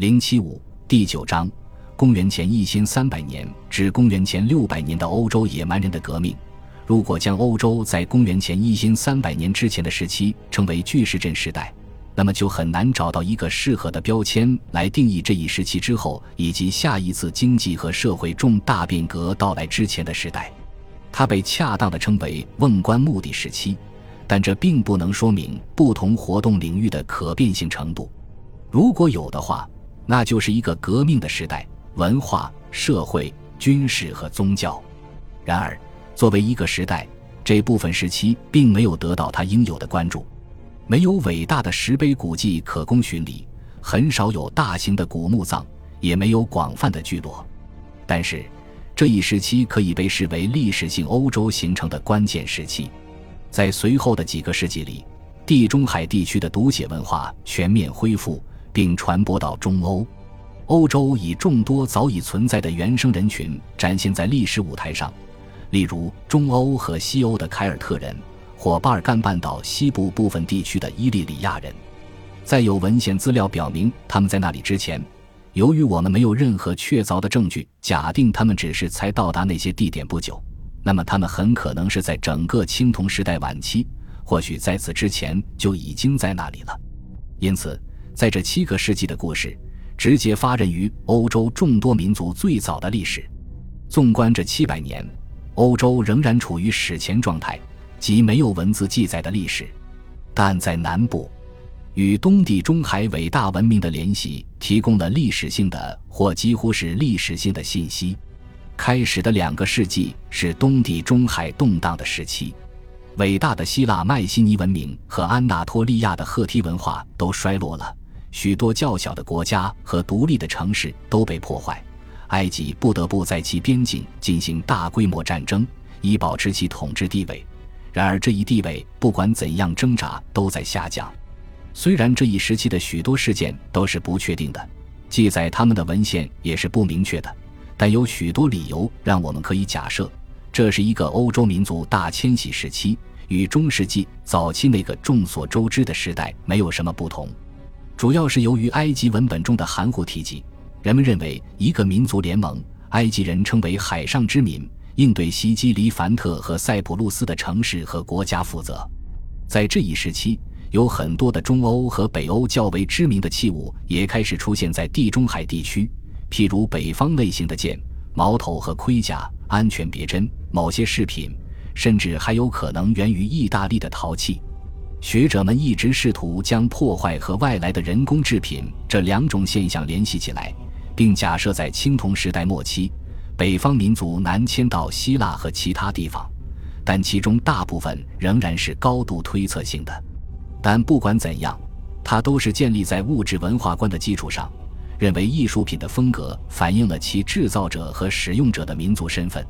零七五第九章，公元前一千三百年至公元前六百年的欧洲野蛮人的革命。如果将欧洲在公元前一千三百年之前的时期称为巨石阵时代，那么就很难找到一个适合的标签来定义这一时期之后以及下一次经济和社会重大变革到来之前的时代。它被恰当的称为瓮棺目的时期，但这并不能说明不同活动领域的可变性程度。如果有的话，那就是一个革命的时代，文化、社会、军事和宗教。然而，作为一个时代，这部分时期并没有得到它应有的关注。没有伟大的石碑古迹可供巡礼，很少有大型的古墓葬，也没有广泛的聚落。但是，这一时期可以被视为历史性欧洲形成的关键时期。在随后的几个世纪里，地中海地区的读写文化全面恢复。并传播到中欧，欧洲以众多早已存在的原生人群展现在历史舞台上，例如中欧和西欧的凯尔特人，或巴尔干半岛西部部分地区的伊利里亚人。在有文献资料表明他们在那里之前，由于我们没有任何确凿的证据，假定他们只是才到达那些地点不久，那么他们很可能是在整个青铜时代晚期，或许在此之前就已经在那里了。因此。在这七个世纪的故事，直接发轫于欧洲众多民族最早的历史。纵观这七百年，欧洲仍然处于史前状态，即没有文字记载的历史。但在南部，与东地中海伟大文明的联系提供了历史性的或几乎是历史性的信息。开始的两个世纪是东地中海动荡的时期。伟大的希腊迈锡尼文明和安纳托利亚的赫梯文化都衰落了。许多较小的国家和独立的城市都被破坏，埃及不得不在其边境进行大规模战争，以保持其统治地位。然而，这一地位不管怎样挣扎都在下降。虽然这一时期的许多事件都是不确定的，记载他们的文献也是不明确的，但有许多理由让我们可以假设，这是一个欧洲民族大迁徙时期，与中世纪早期那个众所周知的时代没有什么不同。主要是由于埃及文本中的含糊提及，人们认为一个民族联盟，埃及人称为海上之民，应对袭击黎凡特和塞浦路斯的城市和国家负责。在这一时期，有很多的中欧和北欧较为知名的器物也开始出现在地中海地区，譬如北方类型的剑、矛头和盔甲、安全别针、某些饰品，甚至还有可能源于意大利的陶器。学者们一直试图将破坏和外来的人工制品这两种现象联系起来，并假设在青铜时代末期，北方民族南迁到希腊和其他地方，但其中大部分仍然是高度推测性的。但不管怎样，它都是建立在物质文化观的基础上，认为艺术品的风格反映了其制造者和使用者的民族身份。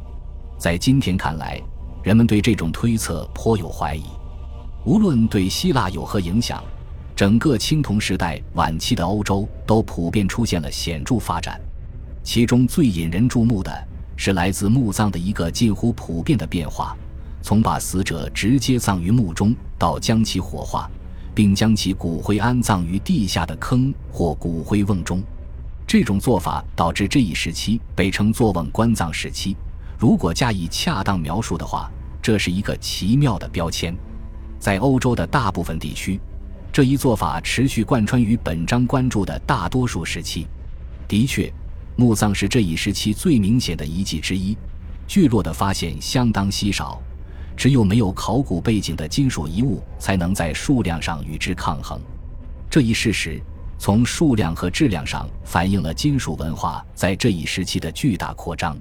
在今天看来，人们对这种推测颇有怀疑。无论对希腊有何影响，整个青铜时代晚期的欧洲都普遍出现了显著发展。其中最引人注目的是来自墓葬的一个近乎普遍的变化：从把死者直接葬于墓中，到将其火化，并将其骨灰安葬于地下的坑或骨灰瓮中。这种做法导致这一时期被称作瓮棺葬时期。如果加以恰当描述的话，这是一个奇妙的标签。在欧洲的大部分地区，这一做法持续贯穿于本章关注的大多数时期。的确，墓葬是这一时期最明显的遗迹之一。聚落的发现相当稀少，只有没有考古背景的金属遗物才能在数量上与之抗衡。这一事实从数量和质量上反映了金属文化在这一时期的巨大扩张。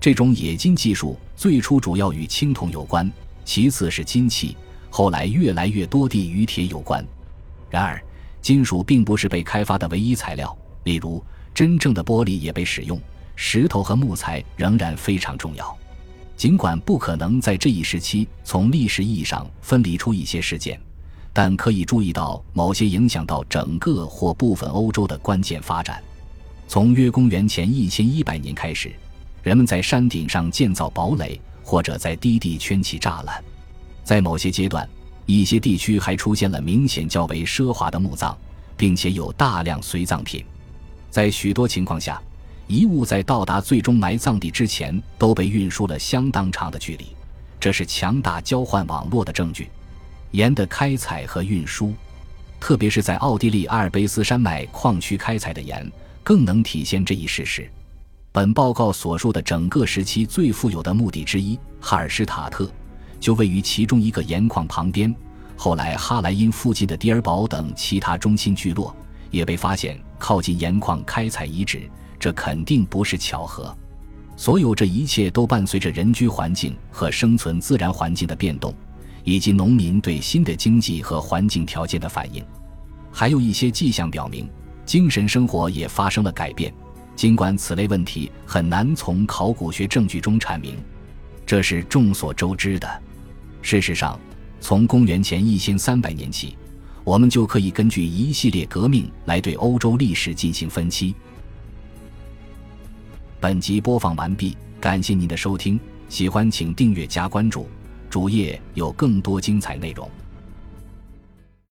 这种冶金技术最初主要与青铜有关，其次是金器。后来越来越多地与铁有关，然而金属并不是被开发的唯一材料。例如，真正的玻璃也被使用，石头和木材仍然非常重要。尽管不可能在这一时期从历史意义上分离出一些事件，但可以注意到某些影响到整个或部分欧洲的关键发展。从约公元前一千一百年开始，人们在山顶上建造堡垒，或者在低地圈起栅栏。在某些阶段，一些地区还出现了明显较为奢华的墓葬，并且有大量随葬品。在许多情况下，遗物在到达最终埋葬地之前都被运输了相当长的距离，这是强大交换网络的证据。盐的开采和运输，特别是在奥地利阿尔卑斯山脉矿区开采的盐，更能体现这一事实。本报告所述的整个时期最富有的墓地之一哈尔施塔特，就位于其中一个盐矿旁边。后来，哈莱因附近的迪尔堡等其他中心聚落也被发现靠近盐矿开采遗址，这肯定不是巧合。所有这一切都伴随着人居环境和生存自然环境的变动。以及农民对新的经济和环境条件的反应，还有一些迹象表明，精神生活也发生了改变。尽管此类问题很难从考古学证据中阐明，这是众所周知的。事实上，从公元前一千三百年起，我们就可以根据一系列革命来对欧洲历史进行分期。本集播放完毕，感谢您的收听，喜欢请订阅加关注。主页有更多精彩内容。